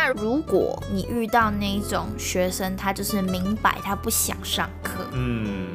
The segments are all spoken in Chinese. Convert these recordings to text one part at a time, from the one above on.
那如果你遇到那一种学生，他就是明摆他不想上课，嗯，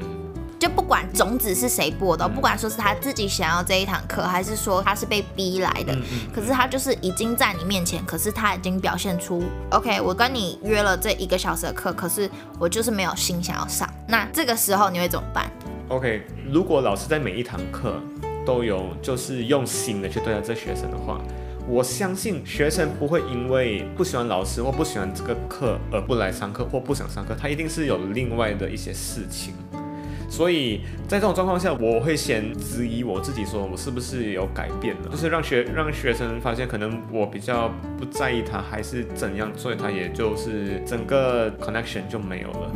就不管种子是谁播的，不管说是他自己想要这一堂课，还是说他是被逼来的，可是他就是已经在你面前，可是他已经表现出，OK，我跟你约了这一个小时的课，可是我就是没有心想要上。那这个时候你会怎么办？OK，如果老师在每一堂课都有就是用心的去对待这学生的话，我相信学生不会因为不喜欢老师或不喜欢这个课而不来上课或不想上课，他一定是有另外的一些事情。所以在这种状况下，我会先质疑我自己，说我是不是有改变了，就是让学让学生发现，可能我比较不在意他，还是怎样，所以他也就是整个 connection 就没有了。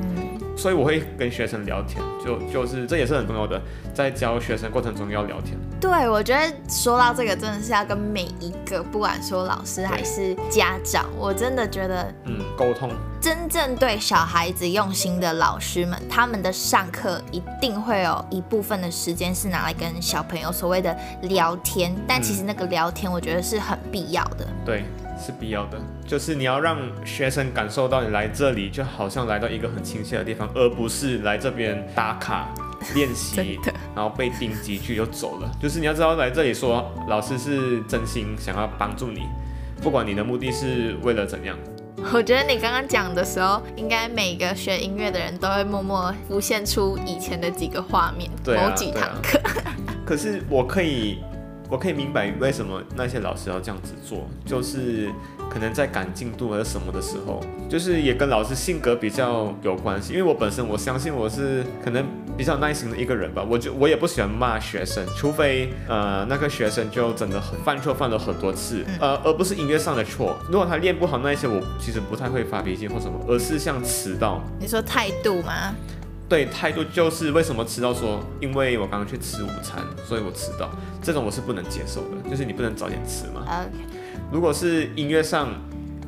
所以我会跟学生聊天，就就是这也是很重要的，在教学生过程中要聊天。对，我觉得说到这个，真的是要跟每一个，不管说老师还是家长，我真的觉得嗯，沟通，真正对小孩子用心的老师们，他们的上课一定会有一部分的时间是拿来跟小朋友所谓的聊天，但其实那个聊天，我觉得是很必要的。对，是必要的。就是你要让学生感受到你来这里就好像来到一个很亲切的地方，而不是来这边打卡练习 然后被叮几句就走了。就是你要知道来这里说，老师是真心想要帮助你，不管你的目的是为了怎样。我觉得你刚刚讲的时候，应该每个学音乐的人都会默默浮现出以前的几个画面，对啊某几堂课。可是我可以，我可以明白为什么那些老师要这样子做，就是可能在赶进度还是什么的时候，就是也跟老师性格比较有关系。因为我本身我相信我是可能比较耐心的一个人吧，我就我也不喜欢骂学生，除非呃那个学生就真的很犯错犯了很多次，呃而不是音乐上的错。如果他练不好那一些，我其实不太会发脾气或什么，而是像迟到。你说态度吗？对，态度就是为什么迟到说，因为我刚刚去吃午餐，所以我迟到，这种我是不能接受的，就是你不能早点吃嘛。OK，如果是音乐上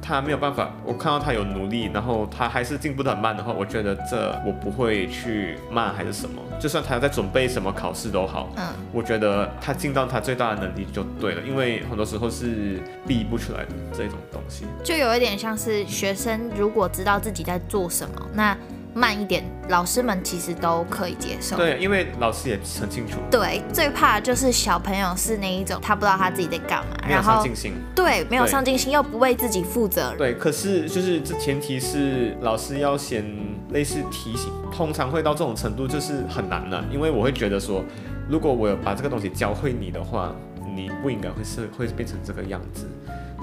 他没有办法，我看到他有努力，然后他还是进步的很慢的话，我觉得这我不会去骂还是什么，就算他在准备什么考试都好，嗯，我觉得他尽到他最大的能力就对了，因为很多时候是逼不出来的这种东西。就有一点像是学生如果知道自己在做什么，那慢一点，老师们其实都可以接受。对，因为老师也很清楚，对，最怕的就是小朋友是那一种，他不知道他自己在干嘛，没有然后上进心。对没有上进心，又不为自己负责。对，可是就是这前提是老师要先类似提醒，通常会到这种程度就是很难了，因为我会觉得说，如果我有把这个东西教会你的话，你不应该会是会变成这个样子，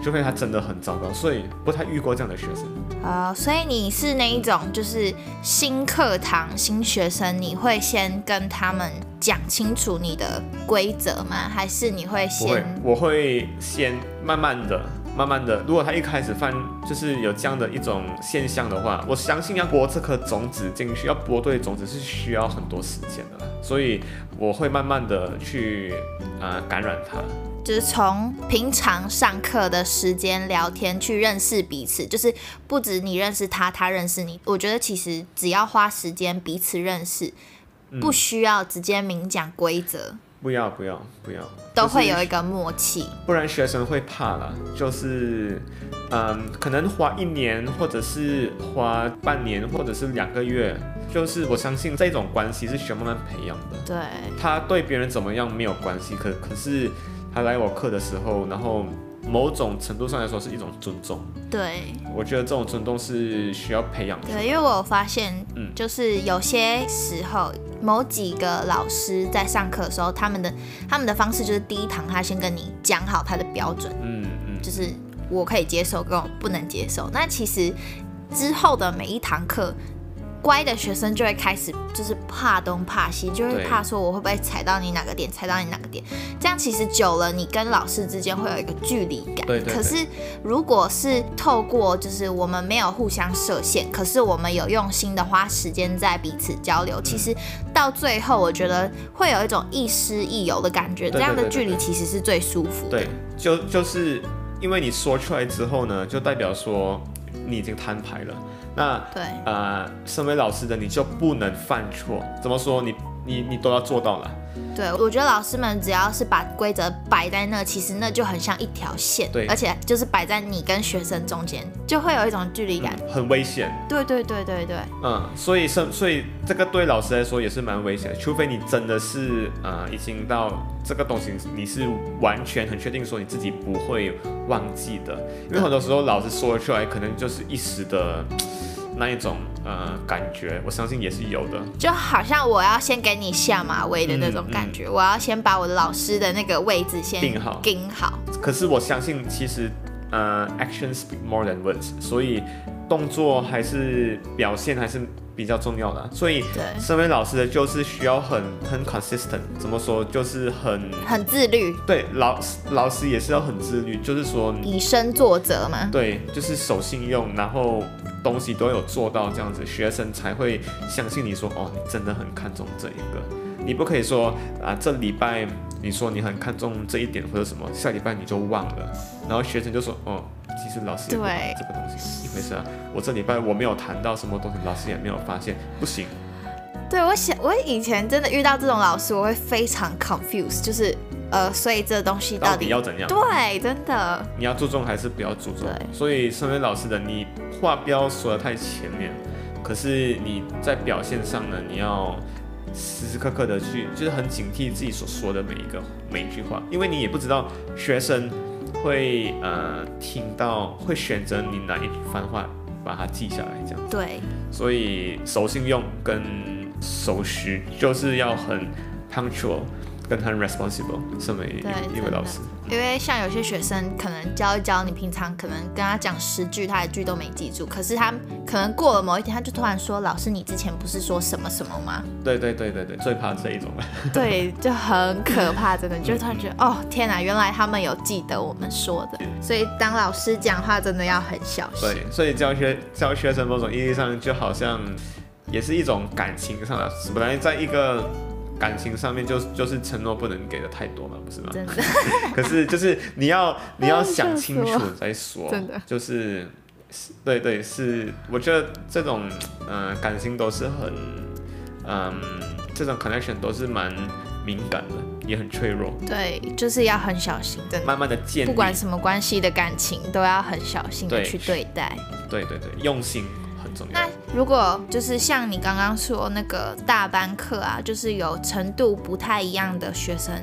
除非他真的很糟糕，所以不太遇过这样的学生。啊、所以你是那一种，就是新课堂、新学生，你会先跟他们讲清楚你的规则吗？还是你会先，我会先慢慢的。慢慢的，如果他一开始犯就是有这样的一种现象的话，我相信要播这颗种子进去，要播对种子是需要很多时间的啦，所以我会慢慢的去啊、感染他。就是从平常上课的时间聊天去认识彼此，就是不止你认识他，他认识你。我觉得其实只要花时间彼此认识，嗯不需要直接明讲规则，不要不要不要，都会有一个默契。不然学生会怕了，就是，嗯，可能花一年，或者是花半年，或者是两个月，就是我相信这种关系是需要慢慢培养的。对，他对别人怎么样没有关系，可可是他来我课的时候，然后某种程度上来说是一种尊重，对，我觉得这种尊重是需要培养的。对，因为我有发现，嗯就是有些时候，某几个老师在上课的时候，他们的他们的方式就是第一堂他先跟你讲好他的标准，嗯嗯，就是我可以接受跟我不能接受。那其实之后的每一堂课。乖的学生就会开始就是怕东怕西，就会怕说我会不会踩到你哪个点，踩到你哪个点。这样其实久了，你跟老师之间会有一个距离感。对对对可是如果是透过就是我们没有互相设限，可是我们有用心的花时间在彼此交流，其实到最后我觉得会有一种亦师亦友的感觉，对对这样的距离其实是最舒服的。对，就就是因为你说出来之后呢，就代表说你已经摊牌了。那对呃，身为老师的你就不能犯错。怎么说？你你你都要做到了。对，我觉得老师们只要是把规则摆在那，其实那就很像一条线，对而且就是摆在你跟学生中间，就会有一种距离感。嗯很危险。对对对对对，嗯，所以是所以这个对老师来说也是蛮危险的，除非你真的是呃已经到这个东西你是完全很确定说你自己不会忘记的，因为很多时候老师说出来可能就是一时的 那一种呃感觉，我相信也是有的。就好像我要先给你下马威的那种感觉，我要先把我的老师的那个位置先定好定好。可是我相信其实呃 action speak more than words，所以动作还是表现还是比较重要的，所以。对，身为老师的就是需要很很 consistent，怎么说就是很很自律，对老老师也是要很自律，就是说以身作则嘛。对，就是守信用，然后东西都有做到这样子，学生才会相信你说哦，你真的很看重这一个。你不可以说啊，这礼拜你说你很看重这一点或者什么，下礼拜你就忘了，然后学生就说哦，其实老师对这个东西一回事啊。我这礼拜我没有谈到什么东西，老师也没有发现，不行。对我想，我以前真的遇到这种老师，我会非常 confused，就是呃，所以这东西到到底底要怎样？对，真的你要注重还是不要注重对？所以身为老师的，你话不要说的太前面，可是你在表现上呢，你要时时刻刻的去，就是很警惕自己所说的每一个每一句话，因为你也不知道学生会呃听到，会选择你哪一番话把它记下来，这样。对所以守信用跟守时就是要很 punctual，跟很 responsible，身为一位老师。因为像有些学生可能教一教你，平常可能跟他讲十句，他一句都没记住，可是他可能过了某一天，他就突然说：“老师，你之前不是说什么什么吗对对对对对，最怕这一种了。？”对，就很可怕，真的，就突然觉得哦，天哪，原来他们有记得我们说的，所以当老师讲话真的要很小心。对，所以教学教学生某种意义上就好像也是一种感情上的，本来在一个感情上面就就是承诺不能给的太多嘛，不是吗？真的，可是就是你要你要想清楚再说，真的就是是对对是，我觉得这种嗯、呃感情都是很嗯这种 connection 都是蛮敏感的，也很脆弱，对，就是要很小心，真的。慢慢的建立，不管什么关系的感情，都要很小心的去对待。对对对，用心很重要那。如果就是像你刚刚说那个大班课啊，就是有程度不太一样的学生，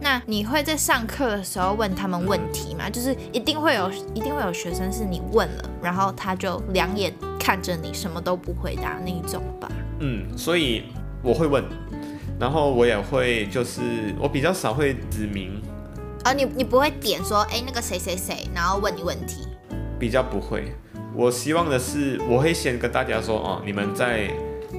那你会在上课的时候问他们问题吗？就是一定会有，一定会有学生是你问了，然后他就两眼看着你，什么都不回答那一种吧？嗯，所以我会问，然后我也会就是我比较少会指明，啊你你不会点说，哎，那个谁谁谁，然后问你问题。比较不会。我希望的是，我会先跟大家说哦，你们在，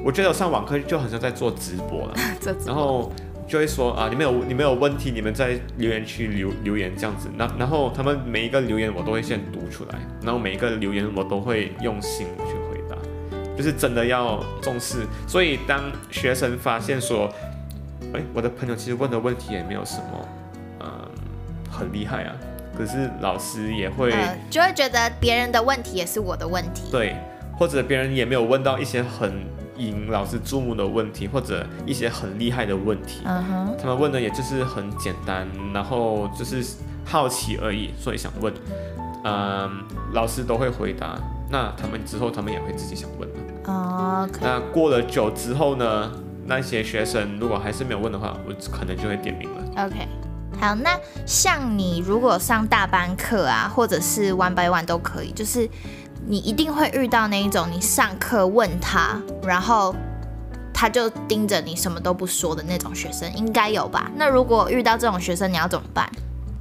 我觉得我上网课就好像在做直播了，这然后就会说啊，你们有你们有问题，你们在留言区留留言这样子，那然后他们每一个留言我都会先读出来，然后每一个留言我都会用心去回答，就是真的要重视。所以当学生发现说，哎，我的朋友其实问的问题也没有什么，嗯，很厉害啊，可是老师也会。呃，就会觉得别人的问题也是我的问题。对，或者别人也没有问到一些很引老师注目的问题，或者一些很厉害的问题，嗯哼，他们问的也就是很简单，然后就是好奇而已，所以想问，嗯，老师都会回答。那他们之后，他们也会自己想问了。哦。那过了久之后呢，那些学生如果还是没有问的话，我可能就会点名了。OK，好，那像你如果上大班课啊，或者是 one by one 都可以，就是你一定会遇到那一种，你上课问他，然后他就盯着你什么都不说的那种学生，应该有吧？那如果遇到这种学生，你要怎么办？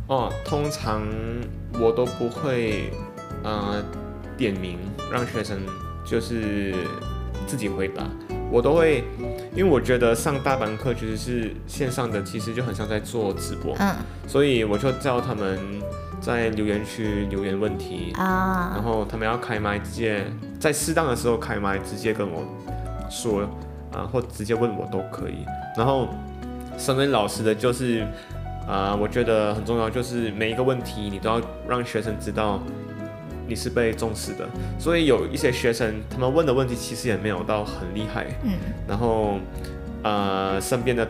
哦，通常我都不会呃点名让学生就是自己回答，我都会，因为我觉得上大班课其实是线上的，其实就很像在做直播，嗯。所以我就叫他们在留言区留言问题啊，然啊，后他们要开麦，直接在适当的时候开麦，直接跟我说啊，或直接问我都可以。然后身为老师的就是啊，我觉得很重要，就是每一个问题你都要让学生知道你是被重视的。所以有一些学生他们问的问题其实也没有到很厉害，嗯然后呃身边的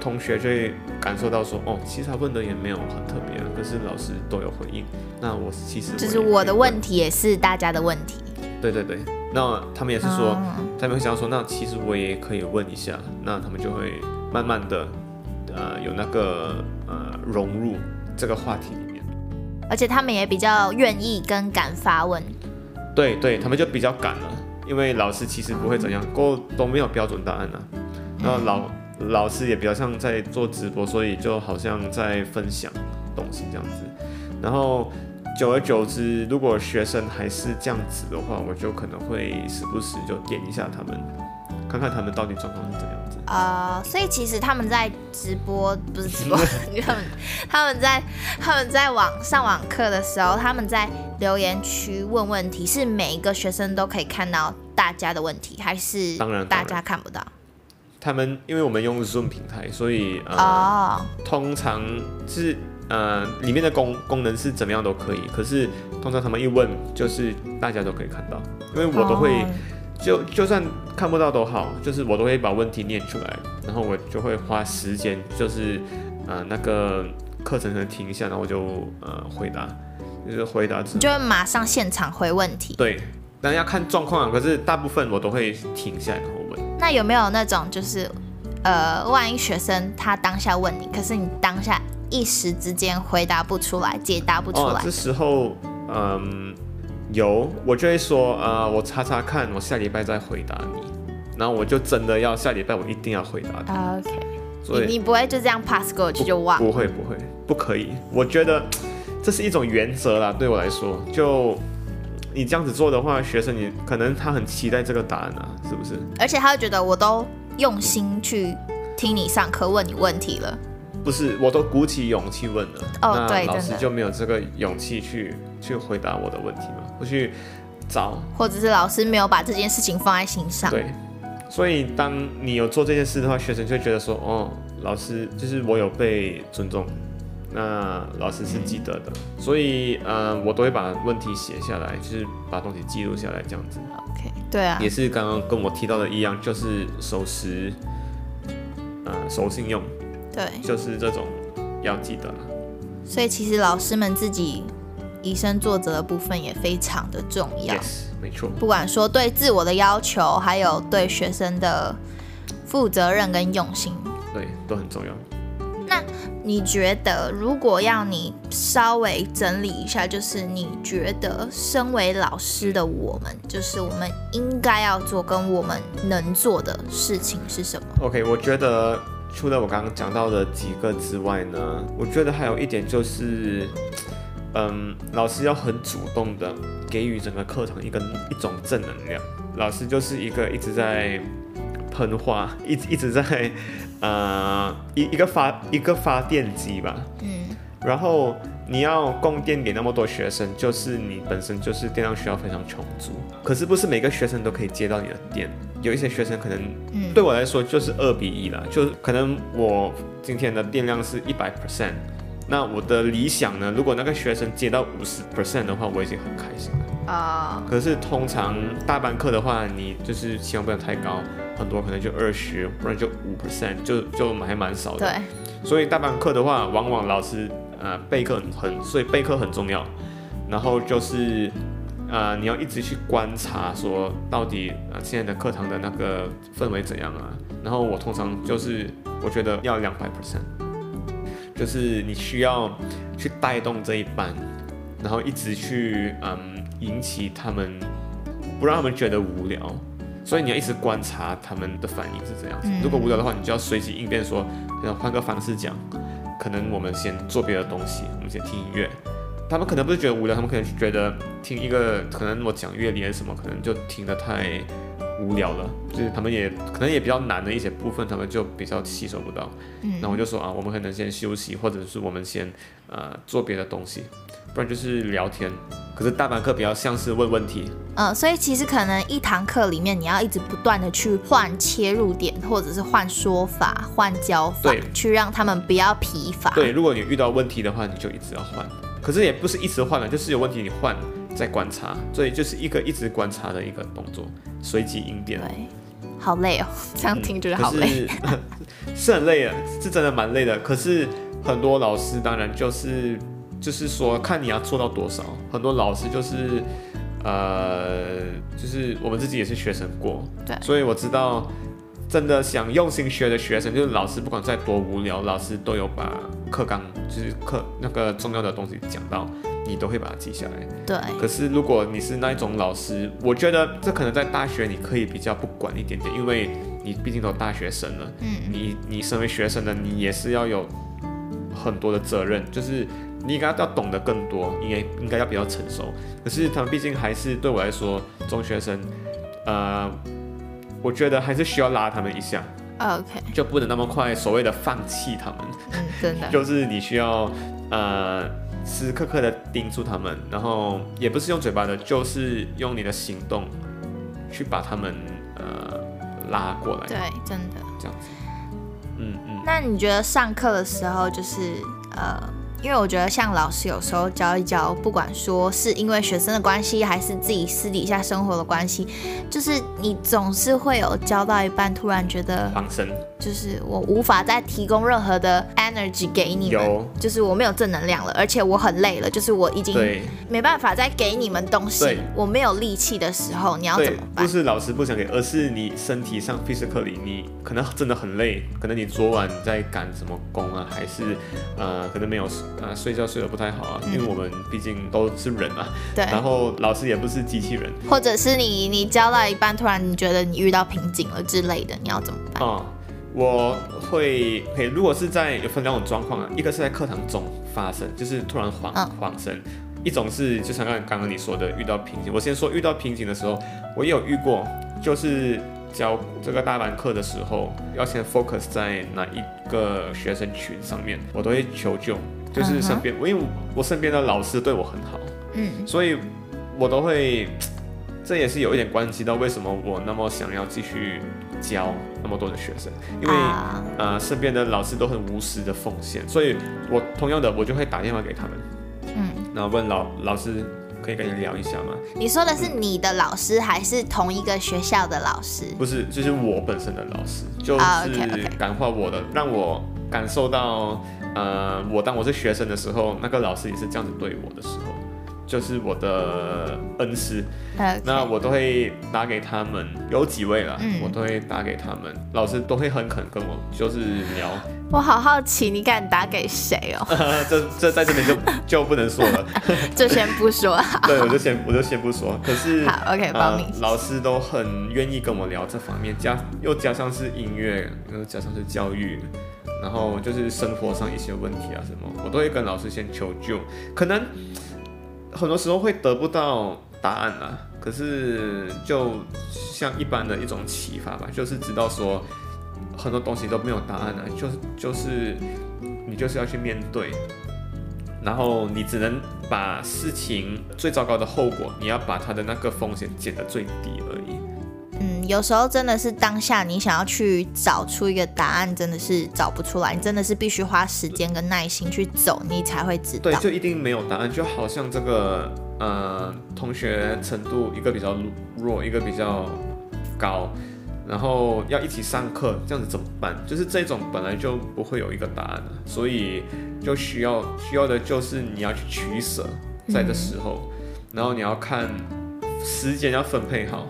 同学就会感受到说，哦，其实他问的也没有很特别，可是老师都有回应。那我其实就是我的问题也是大家的问题。对对对，那他们也是说，哦他们会想说，那其实我也可以问一下，那他们就会慢慢的，呃，有那个呃融入这个话题。而且他们也比较愿意跟敢发问。对对，他们就比较敢了，因为老师其实不会怎样，过后都没有标准答案啊。然后老老师也比较像在做直播，所以就好像在分享东西这样子。然后久而久之，如果学生还是这样子的话，我就可能会时不时就点一下他们，看看他们到底状况是怎样子。呃，所以其实他们在直播不是直播，他们他们在他们在网上网课的时候，他们在留言区问问题，是每一个学生都可以看到大家的问题，还是当然大家看不到？他们因为我们用 Zoom 平台，所以呃，哦，通常是呃里面的功功能是怎么样都可以，可是通常他们一问就是大家都可以看到，因为我都会、哦就就算看不到都好，就是我都会把问题念出来，然后我就会花时间，就是呃那个课程可能停一下，然后我就呃回答，就是回答你就会马上现场回问题。对，但要看状况啊，可是大部分我都会停下来然后问。那有没有那种就是，呃，万一学生他当下问你，可是你当下一时之间回答不出来，解答不出来，，哦这时候嗯有，我就会说呃我查查看，我下礼拜再回答你。然后我就真的要下礼拜我一定要回答你，啊 OK，所以你你不会就这样 pass 过去就忘了？不会不会不可以，我觉得这是一种原则啦，对我来说，就你这样子做的话，学生你可能他很期待这个答案啊，是不是？而且他会觉得我都用心去听你上课，问你问题了。不是，我都鼓起勇气问了，哦那老师就没有这个勇气去去回答我的问题嘛，我去找。或者是老师没有把这件事情放在心上。对，所以当你有做这件事的话，学生就会觉得说，哦，老师就是我有被尊重，那老师是记得的，所以呃，我都会把问题写下来，就是把东西记录下来，这样子。OK，对啊。也，是刚刚跟我提到的一样，就是守时，呃，守信用，对，就是这种要记得了。所以其实老师们自己以身作则的部分也非常的重要。Yes，没错。不管说对自我的要求，还有对学生的负责任跟用心。对，都很重要。那你觉得，如果要你稍微整理一下，就是你觉得身为老师的我们，就是我们应该要做跟我们能做的事情是什么？OK，我觉得除了我刚刚讲到的几个之外呢，我觉得还有一点就是，嗯，老师要很主动的给予整个课堂一个一种正能量。老师就是一个一直在喷话，一直一直在呃一一个发一个发电机吧，嗯，然后你要供电给那么多学生，就是你本身就是电量需要非常充足，可是不是每个学生都可以接到你的电，有一些学生可能，嗯。对我来说就是二比一啦，就可能我今天的电量是一百 percent，那我的理想呢，如果那个学生接到五十 percent 的话，我已经很开心了。啊、可是通常大班课的话，你就是期望不要太高，很多可能就二十，不然就五 percent，就就还蛮少的。对，所以大班课的话，往往老师呃备课很，所以备课很重要。然后就是呃你要一直去观察，说到底呃现在的课堂的那个氛围怎样啊？然后我通常就是我觉得要两百 percent，就是你需要去带动这一班，然后一直去嗯引起他们，不让他们觉得无聊。所以你要一直观察他们的反应是怎样子。嗯如果无聊的话，你就要随机应变说，要换个方式讲，可能我们先做别的东西，我们先听音乐。他们可能不是觉得无聊，他们可能是觉得听一个可能我讲乐理还是什么，可能就听得太无聊了，就是他们也可能也比较难的一些部分，他们就比较吸收不到。嗯那我就说啊，我们可能先休息，或者是我们先呃做别的东西，不然就是聊天。可是大班课比较像是问问题，嗯，所以其实可能一堂课里面，你要一直不断的去换切入点，或者是换说法、换教法对，去让他们不要疲乏。对，如果你遇到问题的话，你就一直要换。可是也不是一直换了，就是有问题你换再观察，所以就是一个一直观察的一个动作，随机应变。对，好累哦，这样听就是好累。是 是很累的，是真的蛮累的。可是很多老师当然就是就是说看你要做到多少，很多老师就是呃就是我们自己也是学生过，对所以我知道真的想用心学的学生，就是老师不管再多无聊，老师都有把课纲就是课那个重要的东西讲到，你都会把它记下来。对，可是如果你是那一种老师，我觉得这可能在大学你可以比较不管一点点，因为你毕竟都大学生了，嗯，你你身为学生的你也是要有很多的责任，就是你应该要懂得更多，应该应该要比较成熟。可是他们毕竟还是对我来说中学生，呃，我觉得还是需要拉他们一下，OK，就不能那么快所谓的放弃他们。嗯，真的，就是你需要呃时时刻刻的盯住他们，然后也不是用嘴巴的，就是用你的行动去把他们呃拉过来，对，真的。这样子。嗯嗯，那你觉得上课的时候，就是呃，因为我觉得像老师有时候教一教，不管说是因为学生的关系，还是自己私底下生活的关系，就是你总是会有教到一半，突然觉得就是我无法再提供任何的 energy 给你们，就是我没有正能量了，而且我很累了，就是我已经没办法再给你们东西，我没有力气的时候，你要怎么，办不？是老师不想给，而是你身体上 physically 你可能真的很累，可能你昨晚在赶什么工啊，还是呃可能没有呃睡觉睡得不太好啊，因为我们毕竟都是人嘛，对，然后老师也不是机器人。或者是你你教到一半，突然你觉得你遇到瓶颈了之类的，你要怎么办？哦，我会如果是在有分两种状况啊，一个是在课堂中发生，就是突然晃嗯。晃神；一种是就像刚刚刚你说的遇到瓶颈。我先说遇到瓶颈的时候，我也有遇过，就是教这个大班课的时候，要先 focus 在哪一个学生群上面，我都会求救，就是身边，我因为我身边的老师对我很好，嗯。所以我都会，这也是有一点关系到为什么我那么想要继续教那么多的学生，因为、啊呃身边的老师都很无私的奉献，所以我同样的我就会打电话给他们，嗯，然后问老老师可以跟你聊一下吗？你说的是你的老师还是同一个学校的老师？不是，就是我本身的老师，就啊是感化我的，让我感受到，呃，我当我是学生的时候，那个老师也是这样子对我的时候，就是我的恩师。呃，那我都会打给他们，有几位了，嗯我都会打给他们，老师都会很肯跟我就是聊，我好好奇，你敢打给谁哦？这这在这边就 就不能说了，就先不说好。对我就先我就先不说，可是好，OK，报名呃。老师都很愿意跟我聊这方面，加又加上是音乐，又加上是教育，然后就是生活上一些问题啊什么，我都会跟老师先求救。可能很多时候会得不到答案啊，可是就像一般的一种启发吧，就是知道说很多东西都没有答案啊，就是就是你就是要去面对。然后你只能把事情最糟糕的后果，你要把它的那个风险减得最低而已。有时候真的是当下你想要去找出一个答案，真的是找不出来，你真的是必须花时间跟耐心去走，你才会知道对，就一定没有答案，就好像这个呃同学程度一个比较弱，一个比较高，然后要一起上课，这样子怎么办？就是这种本来就不会有一个答案的，所以就需要需要的就是你要去取舍，在这时候，然后你要看时间要分配好。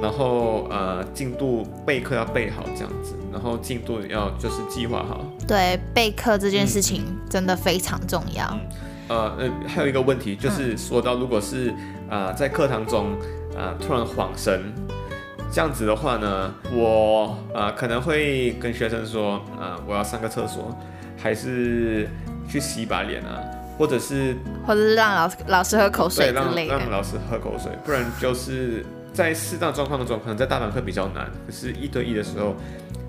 然后呃，进度备课要备好这样子，然后进度要就是计划好，对，备课这件事嗯情真的非常重要。呃呃，还有一个问题就是说到，如果是啊、呃在课堂中啊、呃突然晃神，这样子的话呢，我呃可能会跟学生说啊、呃我要上个厕所，还是去洗把脸啊，或者是或者是让老老师喝口水之类的。让老师喝口水，不然就是在适当状况中，可能在大班课比较难，可是一对一的时候。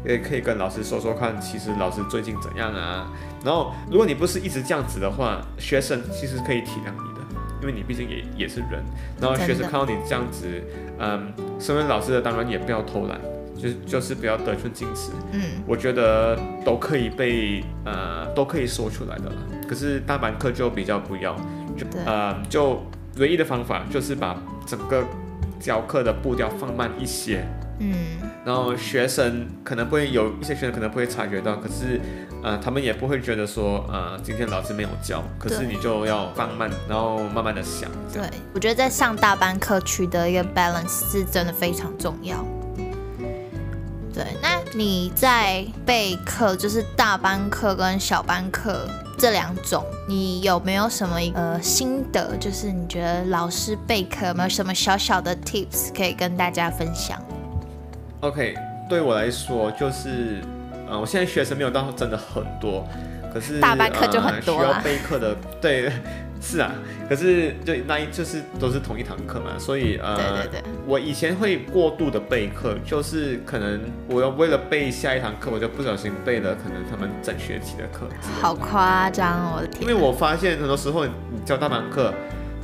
也可以跟老师说说看，其实老师最近怎样啊？然后，如果你不是一直这样子的话，学生其实可以体谅你的，因为你毕竟也也是人。然后学生看到你这样子，嗯，身为老师的当然也不要偷懒，就是就是不要得寸进尺。嗯，我觉得都可以被呃都可以说出来的了。可是大班课就比较不要，就呃就唯一的方法就是把整个教课的步调放慢一些，嗯，然后学生可能不会有一些学生可能不会察觉到，可是呃他们也不会觉得说呃今天老师没有教，可是你就要放慢，然后慢慢的想，对，我觉得在上大班课取得一个 balance 是真的非常重要。对，那你在备课，就是大班课跟小班课这两种，你有没有什么呃心得？就是你觉得老师备课有没有什么小小的 tips 可以跟大家分享？OK，对我来说就是，呃，我现在学生没有到真的很多，可是大班课就很多呃、需要备课的，对，是啊，可是就那一就是都是同一堂课嘛，所以呃，对对对，我以前会过度的备课，就是可能我要为了备下一堂课，我就不小心备了可能他们整学期的课好夸张哦，我的天！因为我发现很多时候你教大班课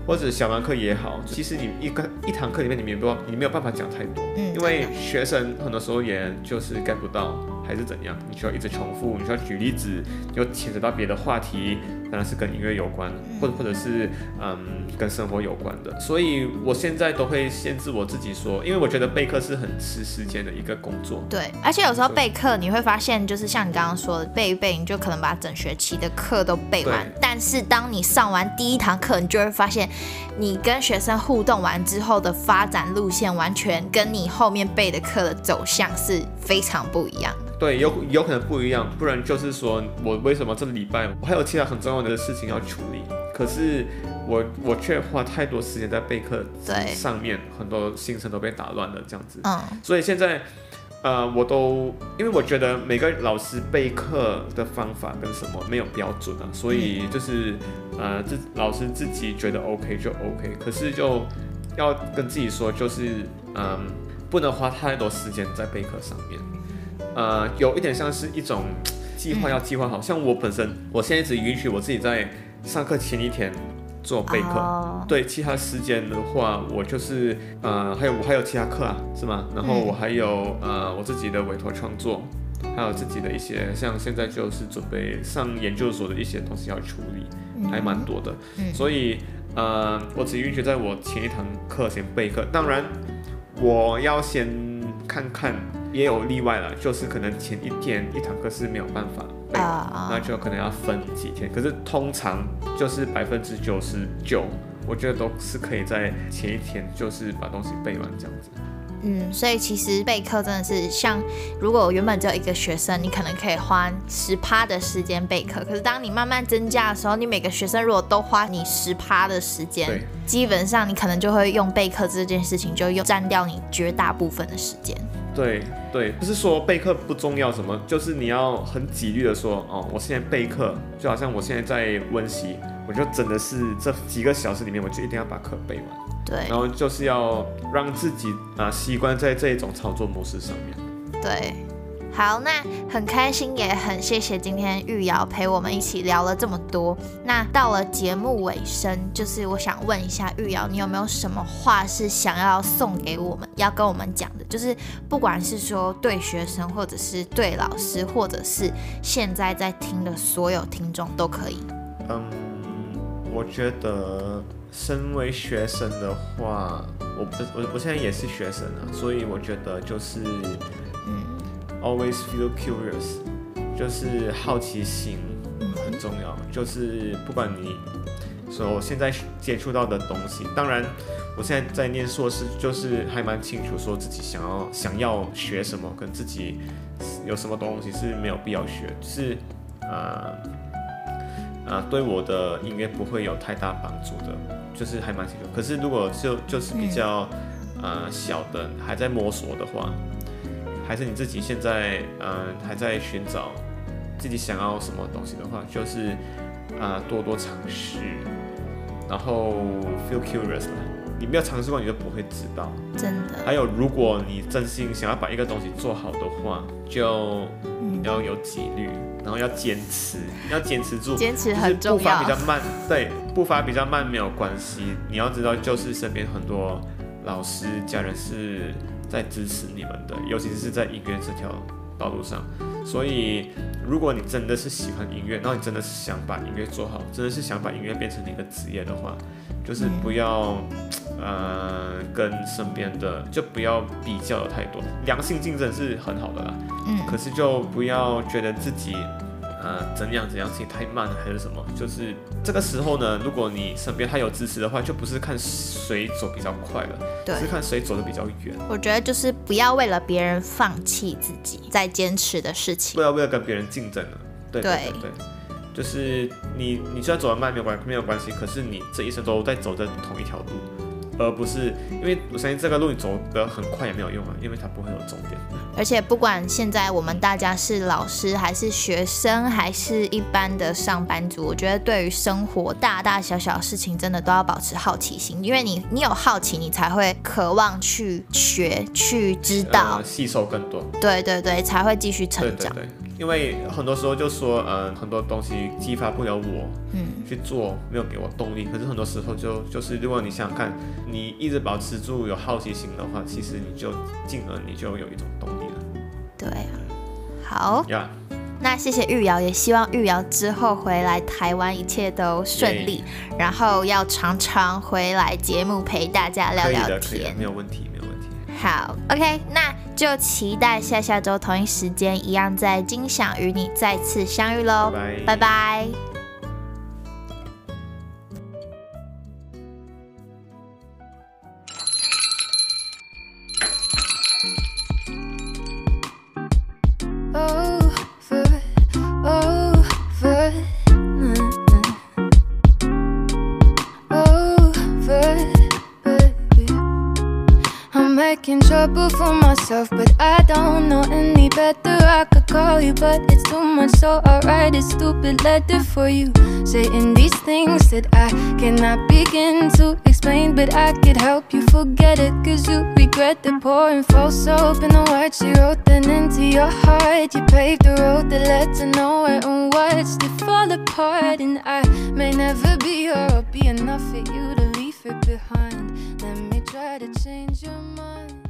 或者小班课也好，其实你一个一堂课里面你没有办你没有办法讲太多，嗯因为学生很多时候也就是 get 不到还是怎样，你需要一直重复，你需要举例子，又牵扯到别的话题，当然是跟音乐有关，或者或者是嗯跟生活有关的，所以我现在都会限制我自己说，因为我觉得备课是很吃时间的一个工作。对，而且有时候备课你会发现，就是像你刚刚说的，备一备你就可能把整学期的课都备完。但是当你上完第一堂课，你就会发现，你跟学生互动完之后的发展路线，完全跟你后面备的课的走向是非常不一样。对，有有可能不一样，不然就是说我为什么这礼拜我还有其他很重要的事情要处理，可是我我却花太多时间在备课对上面，很多行程都被打乱了这样子。嗯，所以现在，呃，我都因为我觉得每个老师备课的方法跟什么没有标准啊，所以就是呃，自老师自己觉得 OK 就 OK，可是就要跟自己说，就是嗯，不能花太多时间在备课上面。呃，有一点像是一种计划要计划好，像我本身，我现在只允许我自己在上课前一天做备课。哦，对，其他时间的话，我就是呃，还有我还有其他课啊，是吗？然后嗯我还有、呃我自己的委托创作，还有自己的一些像现在就是准备上研究所的一些东西要处理，还蛮多的。嗯所以呃，我只允许在我前一堂课先备课，当然我要先看看，也有例外了，就是可能前一天一堂课是没有办法备完啊那就可能要分几天。可是通常就是百分之九十九，我觉得都是可以在前一天就是把东西背完这样子。嗯，所以其实备课真的是像，如果原本只有一个学生，你可能可以花十趴的时间备课，可是当你慢慢增加的时候，你每个学生如果都花你十趴的时间，基本上你可能就会用备课这件事情就用占掉你绝大部分的时间。对对，不是说备课不重要什么，就是你要很纪律的说，哦，我现在备课，就好像我现在在温习，我就真的是这几个小时里面，我就一定要把课背完。对然后就是要让自己啊、习惯在这一种操作模式上面。对，好，那很开心，也很谢谢今天玉瑶陪我们一起聊了这么多。那到了节目尾声，就是我想问一下玉瑶，你有没有什么话是想要送给我们，要跟我们讲的？就是不管是说对学生，或者是对老师，或者是现在在听的所有听众都可以。嗯，我觉得身为学生的话，我不我我现在也是学生啊，所以我觉得就是 always feel curious，就是好奇心嗯很重要。就是不管你所现在接触到的东西，当然我现在在念硕士，就是还蛮清楚说自己想要想要学什么，跟自己有什么东西是没有必要学，就是呃呃对我的音乐不会有太大帮助的，就是还蛮清楚。可是如果就就是比较、呃小的还在摸索的话，还是你自己现在嗯、呃还在寻找自己想要什么东西的话，就是啊、呃多多尝试，然后 feel curious 啦。你没有尝试过，你就不会知道。真的，还有，如果你真心想要把一个东西做好的话，就嗯，要有纪律，然后要坚持，要坚持住。坚持很重要步伐比要。较慢，对，步伐比较慢没有关系。你要知道，就是身边很多老师、家人是在支持你们的，尤其是在音乐这条道路上。所以，如果你真的是喜欢音乐，然后你真的是想把音乐做好，真的是想把音乐变成你的职业的话，就是不要，呃，呃跟身边的就不要比较的太多，良性竞争是很好的啦，嗯，可是就不要觉得自己。呃，怎样怎样，自己太慢了还是什么？就是这个时候呢，如果你身边还有支持的话，就不是看谁走比较快了，对，是看谁走的比较远。我觉得就是不要为了别人放弃自己在坚持的事情，不要为了跟别人竞争了。对对对对，就是你你虽然走得慢没有关没有关系，可是你这一生都在走着同一条路，而不是因为我相信这个路你走得很快也没有用啊，因为它不会有终点。而且不管现在我们大家是老师还是学生，还是一般的上班族，我觉得对于生活大大小小的事情，真的都要保持好奇心，因为你你有好奇，你才会渴望去学、去知道呃，，吸收更多。对对对，才会继续成长。对对，因为很多时候就说，嗯、很多东西激发不了我嗯，去做，没有给我动力。可是很多时候就就是，如果你想想看，你一直保持住有好奇心的话，其实你就进而你就有一种动力了。对啊。好，呀、那谢谢玉瑶，也希望玉瑶之后回来台湾一切都顺利，然后要常常回来节目陪大家聊聊天。没有问题，没有问题。好，OK，那就期待下下周同一时间一样在金享与你再次相遇喽，拜拜 but it's too much, so I write a stupid letter for you. Saying these things that I cannot begin to explain, but I could help you forget it. Cause you regret the pouring false soap in the words you wrote then into your heart. You paved the road that led to nowhere and watched it fall apart. And I may never be or be enough for you to leave it behind. Let me try to change your mind.